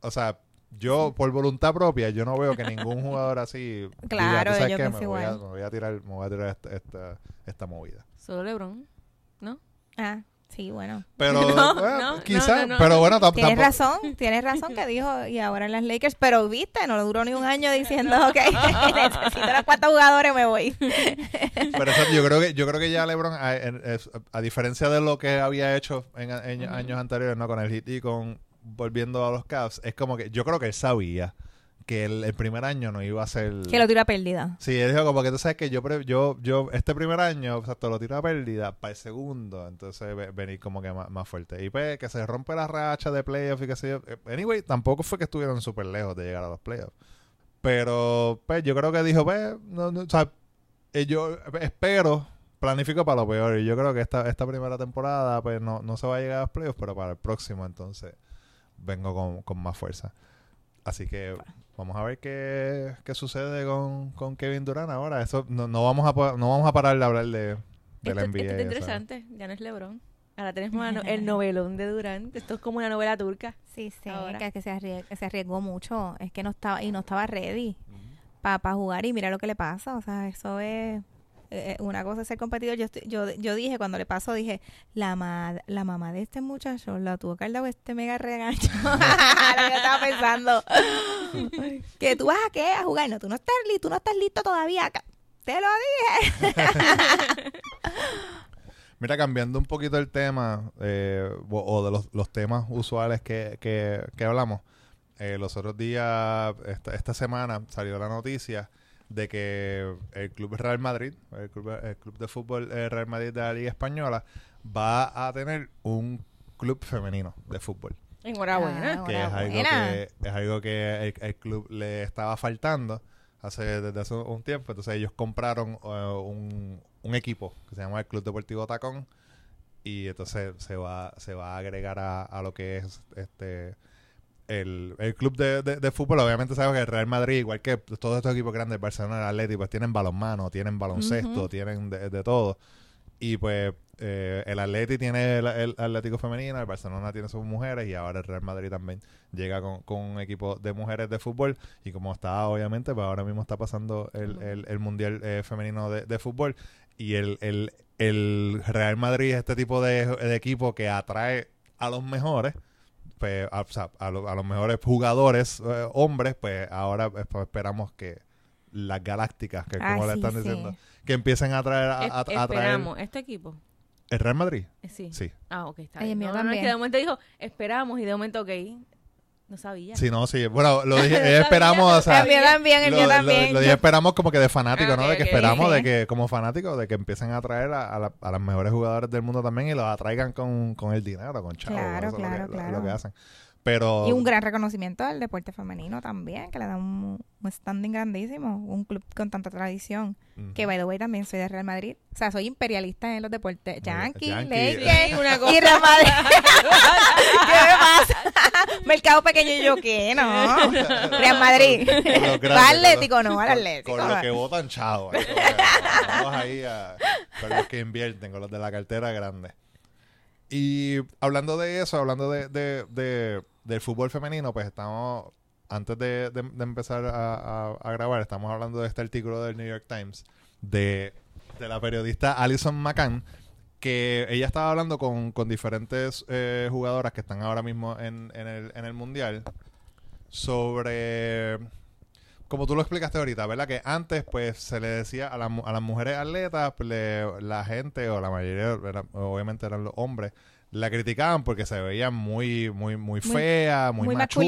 o sea, yo por voluntad propia, yo no veo que ningún jugador así diga, Claro, "¿Tú sabes qué? pienso me voy, a, igual. me voy a tirar, me voy a tirar esta, esta, esta movida. Solo LeBron. Ah, sí, bueno. Pero, [laughs] No, bueno, no, quizá, no, no, no. pero bueno, tam- Tienes tampoco- razón, tienes razón que dijo, y ahora en las Lakers, pero viste, no duró ni un año diciendo, ok, [laughs] necesito los cuatro jugadores, me voy. Pero eso, yo creo que yo creo que ya LeBron a, diferencia de lo que había hecho en, en años anteriores, no con el Heat y con volviendo a los Cavs, es como que yo creo que él sabía que el, el primer año no iba a ser Que lo tira perdida. Sí, él dijo como que tú sabes que yo yo yo este primer año, o sea, te lo tiro a pérdida para el segundo, entonces ve- venir como que más, más fuerte. Y pues que se rompe la racha de playoffs y qué sé yo. Eh, Anyway, tampoco fue que estuvieron súper lejos de llegar a los playoffs. Pero pues yo creo que dijo, pues, no, no, o sea, eh, yo espero, planifico para lo peor. Y yo creo que esta, esta primera temporada, pues no, no se va a llegar a los playoffs, pero para el próximo entonces vengo con, con más fuerza. Así que vamos a ver qué, qué sucede con, con Kevin Durant ahora. Eso no, no vamos a no vamos a parar de hablar de, de la NBA. esto sea. interesante. Ya no es LeBron. Ahora tenemos la no- el [laughs] novelón de Durant. Esto es como una novela turca. Sí, sí, Ahora. que, que se, arriesgó, que se arriesgó mucho. Es que no estaba, y no estaba ready para jugar y mira lo que le pasa. O sea, eso es eh, una cosa es ser competidor. Yo, estoy- yo, yo dije, cuando le pasó, dije, la, ma- la mamá de este muchacho la tuvo que haber dado este mega regaño. [laughs] lo que estaba pensando. [laughs] que tú vas a qué? A jugar. No, tú no estás, li- tú no estás listo todavía. Te lo dije. [laughs] Mira, cambiando un poquito el tema, eh, o, o de los, los temas usuales que, que, que hablamos, eh, los otros días, esta, esta semana, salió la noticia de que el Club Real Madrid, el Club, el club de Fútbol eh, Real Madrid de la Liga Española, va a tener un club femenino de fútbol. Enhorabuena. Que es algo que es algo que el, el club le estaba faltando hace desde hace un tiempo entonces ellos compraron eh, un, un equipo que se llama el Club Deportivo Tacón y entonces se va se va a agregar a, a lo que es este el, el club de, de- de fútbol obviamente sabemos que el Real Madrid igual que todos estos equipos grandes Barcelona el Atlético pues tienen balonmano tienen baloncesto tienen de, de todo Y pues eh, el Atleti tiene el, el Atlético femenino, el Barcelona tiene sus mujeres y ahora el Real Madrid también llega con, con un equipo de mujeres de fútbol. Y como está, obviamente, pues ahora mismo está pasando el, el, el Mundial eh, Femenino de, de fútbol. Y el, el, el Real Madrid es este tipo de, de equipo que atrae a los mejores pues, a, o sea, a, lo- a los mejores jugadores eh, hombres, pues ahora pues, esperamos que las galácticas, que Ah, como le sí, están sí. diciendo, que empiecen a traer a, a- a Es- traer esperamos, este equipo. el Real Madrid. Eh, Sí. Sí. Ah, ok, está Ay, bien. mío No, no, no, es también. que de momento dijo, esperamos, y de momento, ok, no sabía. Sí, no, sí. Bueno, lo dije, [laughs] Sabía, esperamos, o sea, el mío también, el lo, mío también. lo dije esperamos como que de fanático, Ah, ¿no? De que esperamos, de que como fanáticos, de que empiecen a traer a, a la- a las mejores jugadores del mundo también y los atraigan con, con el dinero, con chavos. Claro, eso es lo claro, lo- claro. Lo que hacen. Pero... Y un gran reconocimiento al deporte femenino también, que le da un, un standing grandísimo, un club con tanta tradición. Que, by the way, también soy de Real Madrid. O sea, soy imperialista en los deportes. Yankee, Yankee. Lakers Sí, una cosa. y Real Madrid. [laughs] ¿Qué me pasa? [laughs] Mercado pequeño y yo, ¿qué? No. [laughs] Real Madrid. Con los grandes, Va Atlético, no, al con- Atlético. Con los que votan chavo. eso, Vamos ahí a- con los que invierten, con los de la cartera grande. Y hablando de eso, hablando de, de- de- del fútbol femenino, pues estamos, antes de, empezar a, grabar, estamos hablando de este artículo del New York Times de, de la periodista Alison McCann, que ella estaba hablando con, con diferentes eh, jugadoras que están ahora mismo en, en el, en el Mundial sobre como tú lo explicaste ahorita, ¿verdad? Que antes, pues, se le decía a, la a las mujeres atletas, pues, le- la gente, o la mayoría, obviamente eran los hombres, la criticaban porque se veían muy, muy, muy fea, muy, muy machúa,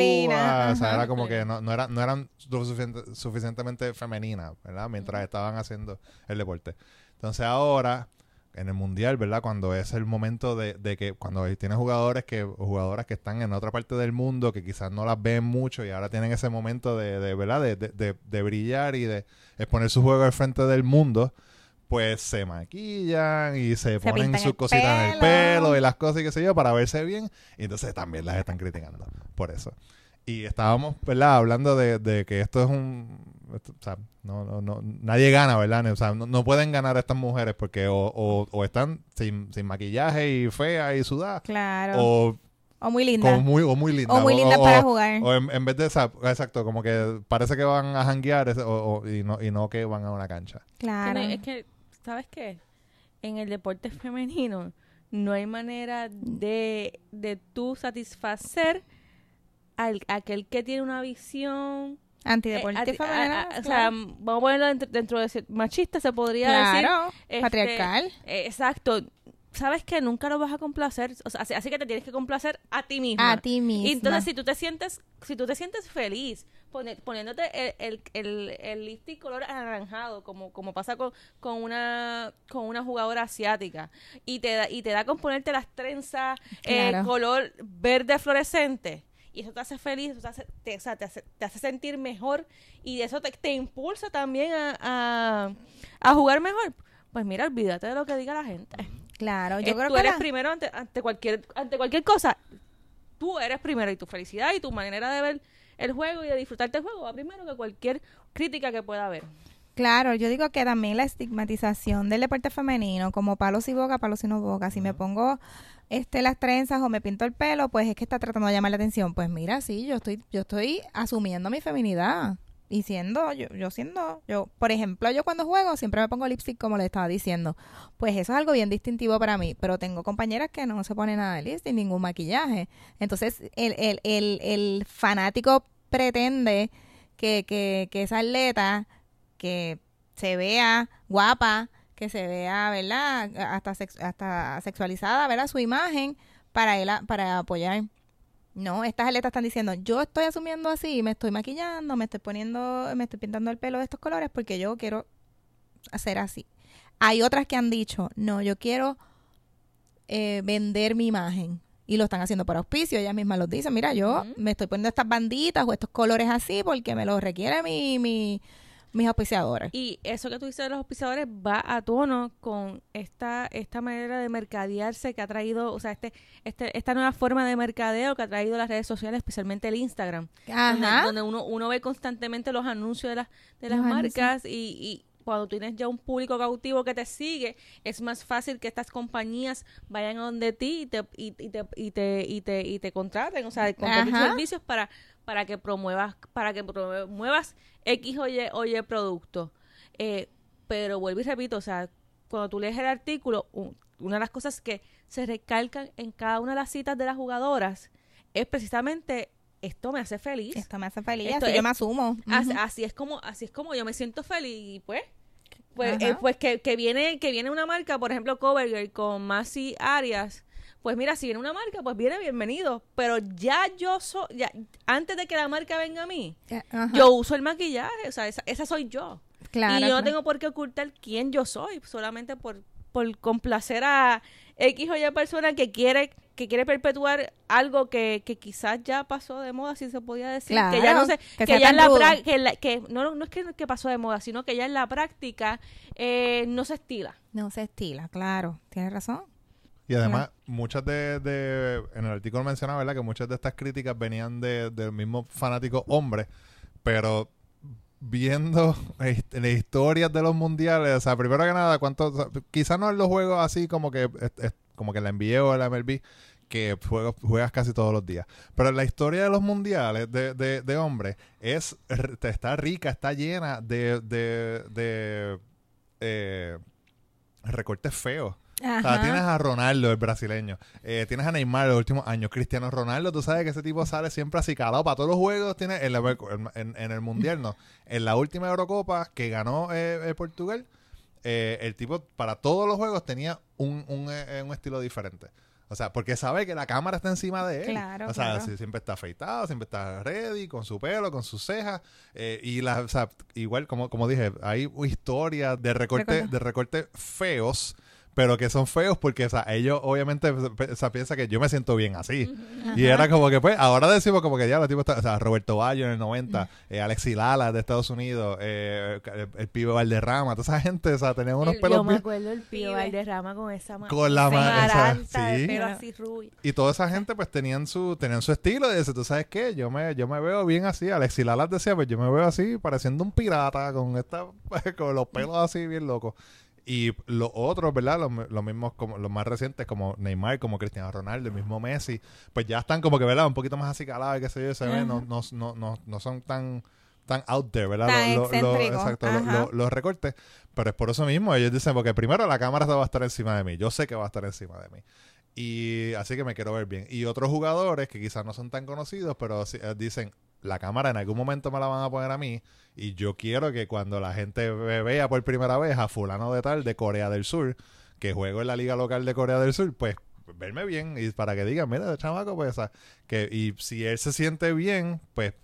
o sea, era como que no, no, era- no eran suficiente- suficientemente femeninas, ¿verdad? Mientras estaban haciendo el deporte. Entonces ahora, en el mundial, ¿verdad? Cuando es el momento de, de que cuando tienes jugadores que jugadoras que están en otra parte del mundo que quizás no las ven mucho y ahora tienen ese momento de, de ¿verdad? De, de- de- de brillar y de exponer su juego al frente del mundo, pues se maquillan y se, ponen sus cositas en el pelo. y las cosas y qué sé yo para verse bien y entonces también las están criticando por eso. Y estábamos, ¿verdad? Hablando de, de que esto es un... esto- o sea, no, no, no, nadie gana, ¿verdad? O sea, no, no pueden ganar estas mujeres porque o, o, o están sin, sin maquillaje y feas y sudadas Claro. O, o, muy linda. o muy, o muy lindas. O muy lindas para jugar. O en, en vez de esa, exacto, como que parece que van a janguear ese- o, o- y, no, y no que van a una cancha. Claro. es que, ¿sabes qué? En el deporte femenino no hay manera de, de tú satisfacer al aquel que tiene una visión Antideporte eh, femenina, a- a- o sea, vamos a ponerlo dentro, dentro de ese- machista se podría decir Claro. este, Patriarcal. eh, exacto sabes que nunca lo vas a complacer o sea, así, así que te tienes que complacer a ti misma A ti misma. y entonces si tú te sientes si tú te sientes feliz poniéndote el, el, el, el lipstick color anaranjado como, como pasa con, con una con una jugadora asiática y te da, y te da con ponerte las trenzas eh, Claro. color verde fluorescente y eso te hace feliz, eso te hace, te, o sea, te hace, te hace sentir mejor y eso te, te impulsa también a, a, a jugar mejor. Pues mira, olvídate de lo que diga la gente. Claro. Yo Eh, creo tú que eres la- primero ante, ante cualquier ante cualquier cosa. Tú eres primero y tu felicidad y tu manera de ver el juego y de disfrutarte el juego va primero que cualquier crítica que pueda haber. Claro, yo digo que también la estigmatización del deporte femenino, como palos y boca, palos y no boca. Si me pongo este las trenzas o me pinto el pelo, pues es que está tratando de llamar la atención. Pues mira, sí, yo estoy, yo estoy asumiendo mi feminidad. Y siendo, yo, yo siendo, yo, por ejemplo, yo cuando juego siempre me pongo lipstick como le estaba diciendo. Pues eso es algo bien distintivo para mí. Pero tengo compañeras que no se ponen nada de lipstick, ningún maquillaje. Entonces, el, el, el, el fanático pretende que, que, que esa atleta que se vea guapa, que se vea, ¿verdad? Hasta, hasta sexualizada, ¿verdad? Su imagen para él, para apoyar. No, estas atletas están diciendo, yo estoy asumiendo así, me estoy maquillando, me estoy poniendo, me estoy pintando el pelo de estos colores porque yo quiero hacer así. Hay otras que han dicho, no, yo quiero eh, vender mi imagen. Y lo están haciendo por auspicio, ellas mismas lo dicen, mira, yo me estoy poniendo estas banditas o estos colores así porque me lo requiere mi, mi, mis auspiciadores. Y eso que tú dices de los auspiciadores va a tono con esta, esta manera de mercadearse que ha traído, o sea, este, este, esta nueva forma de mercadeo que ha traído las redes sociales, especialmente el Instagram. Donde, Ajá. donde uno, uno ve constantemente los anuncios de las, de las Los marcas y, y cuando tienes ya un público cautivo que te sigue, es más fácil que estas compañías vayan a donde ti y te, y, y te, y te, y te, y te contraten, o sea, compren tus servicios para, para que promuevas, para que promuevas X o Y, o Y producto. Eh, pero vuelvo y repito, o sea, cuando tú lees el artículo, un- una de las cosas que se recalcan en cada una de las citas de las jugadoras es precisamente esto me hace feliz. Esto me hace feliz, Esto así es- yo me asumo. Así, es como así es como yo me siento feliz y pues pues, eh, pues que, que viene que viene una marca por ejemplo Covergirl con Masi Arias pues mira si viene una marca pues viene bienvenido pero ya yo soy ya antes de que la marca venga a mí yo uso el maquillaje o sea esa, esa soy yo Claro, y yo no claro. tengo por qué ocultar quién yo soy solamente por por complacer a X o Y persona que quiere que quiere perpetuar algo que, que quizás ya pasó de moda si se podía decir que ya Claro, no sé que ya en la pra- que, la- que no, no es que, que pasó de moda sino que ya en la práctica eh, no se estila No se estila, claro. Tienes razón. Y además, muchas de, de- En el artículo mencionaba, ¿verdad? Que muchas de estas críticas venían de, del mismo fanático hombre, pero viendo [laughs] las historias de los mundiales, o sea, primero que nada, cuántos, o sea, quizás no en los juegos así como que es- es- como que la NBA o la MLB, que juego- juegas casi todos los días. Pero la historia de los mundiales de, de, de hombres es está rica, está llena de, de, de eh, recortes feos. O sea, Ajá. tienes a Ronaldo, el brasileño. Eh, tienes a Neymar los últimos años. Cristiano Ronaldo, tú sabes que ese tipo sale siempre así calado para todos los juegos. Tiene en, la- en- en el Mundial, no. En la última Eurocopa que ganó eh, eh, Portugal, eh, el tipo para todos los juegos tenía un, un, un estilo diferente. O sea, porque sabe que la cámara está encima de él. Claro, o sea, claro. siempre está afeitado, siempre está ready, con su pelo, con sus cejas. eh, y la, o sea, igual, como, como dije, hay historias de recorte, Recorte. de recorte feos, pero que son feos porque, o sea, ellos obviamente o sea, piensan que yo me siento bien así. Y era como que, pues, ahora decimos como que ya los tipos, o sea, Roberto Bayo en el 90, eh, Alexi Lala de Estados Unidos, eh, el, el pibe Valderrama, toda esa gente, o sea, tenían unos El- pelos yo me bien- acuerdo el Pibe. Valderrama con esa ma- Con la esa ma- esa- maranta de sí. pelo así rubio Y toda esa gente pues tenían su tenían su estilo y dice, tú sabes qué, yo me yo me veo bien así, Alexi Lala decía, pues yo me veo así pareciendo un pirata con esta [laughs] con los pelos así bien locos. Y los otros, ¿verdad? Los, los mismos, como los más recientes, como Neymar, como Cristiano Ronaldo, el mismo Messi, pues ya están como que, ¿verdad? Un poquito más así calados y qué sé yo, se ve, no, no, no, no, no son tan tan out there, ¿verdad? Los- los- excéntricos, exacto, los recortes. Pero es por eso mismo, ellos dicen, porque primero la cámara va a estar encima de mí, yo sé que va a estar encima de mí. Y así que me quiero ver bien. Y otros jugadores que quizás no son tan conocidos, pero eh, dicen, la cámara en algún momento me la van a poner a mí y yo quiero que cuando la gente ve- vea por primera vez a fulano de tal de Corea del Sur, que juego en la liga local de Corea del Sur, pues verme bien y para que digan, mira, chamaco, pues, que y si él se siente bien, pues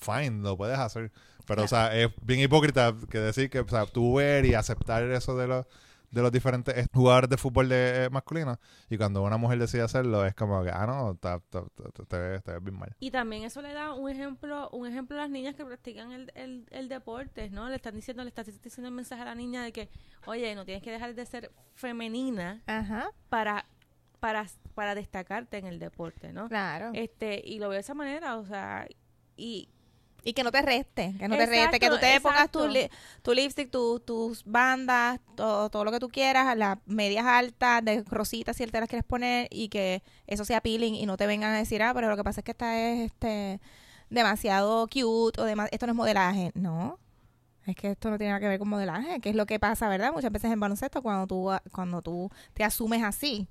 fine, lo puedes hacer. Pero, o sea, es bien hipócrita que decir que, o sea, tú ver y aceptar eso de los de los diferentes jugadores de fútbol de, eh, masculino y cuando una mujer decide hacerlo es como que, ah, no, ta- ta- ta- ta- te, ves, te ves bien mal. Y también eso le da un ejemplo, un ejemplo a las niñas que practican el, el, el deporte, ¿no? Le están diciendo, le estás diciendo el mensaje a la niña de que, oye, no tienes que dejar de ser femenina Ajá, para, para, para destacarte en el deporte, ¿no? claro. Este, y lo veo de esa manera, o sea, y Y que no te reste, que no te reste, que tú te pongas tu, li- tu lipstick, tu- tus bandas, todo, todo lo que tú quieras, las medias altas, de rositas si él te las quieres poner y que eso sea peeling y no te vengan a decir, ah, pero lo que pasa es que esta es este demasiado cute o dema- esto no es modelaje. No, es que esto no tiene nada que ver con modelaje, que es lo que pasa, ¿verdad? Muchas veces en baloncesto cuando tú, cuando tú te asumes así,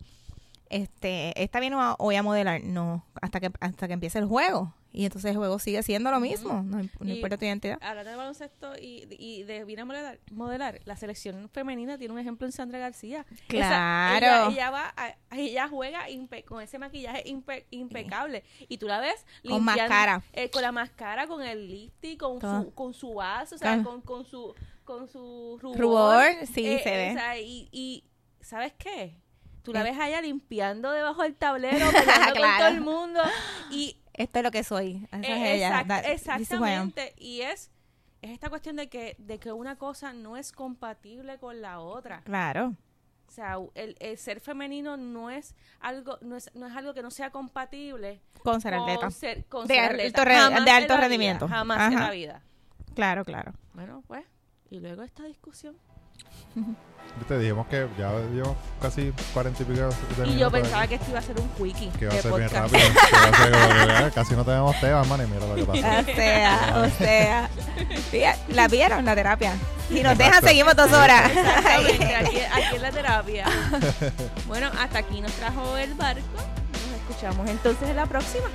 este, está bien o voy a modelar, no, hasta que, hasta que empiece el juego. Y entonces el juego sigue siendo lo mismo, no, no importa tu identidad. hablando de baloncesto y, y de bien a modelar, modelar, la selección femenina tiene un ejemplo en Sandra García. Esa- Claro. ella, ella va, a- ella juega impe- con ese maquillaje impe- impecable y tú la ves Con máscara. eh, con la máscara, con el lipstick, con Todo. su, con su vaso, o sea, con, con su, con su rubor. Rubor, sí, Eh, se eh, ve. o sea, y, y ¿sabes qué? Tú la Eh. ves allá limpiando debajo del [laughs] tablero, peleando con Claro. todo el mundo y Esto es lo que soy. Esa eh, es ella. That- I am. exactamente. Y es, es esta cuestión de que, de que una cosa no es compatible con la otra. Claro. O sea, el, el ser femenino no es algo, no es, no es algo que no sea compatible Con ser atleta. con ser, con De ser alto atleta. Jamás de alto vida, rendimiento. jamás en la vida. Claro, claro. Bueno, pues, Y luego esta discusión. Te dijimos que ya llevamos casi cuarenta y pico de Y yo pensaba aquí. que esto iba a ser un quickie que va a ser bien rápido. que va a ser [laughs] ah, casi no tenemos temas, man, y mira lo que pasó. O sea, o sea. La vieron, la terapia. Si nos dejan, seguimos dos horas. Exactamente, aquí, [laughs] aquí en la terapia. [laughs] Bueno, hasta aquí nos trajo el barco. Nos escuchamos entonces en la próxima.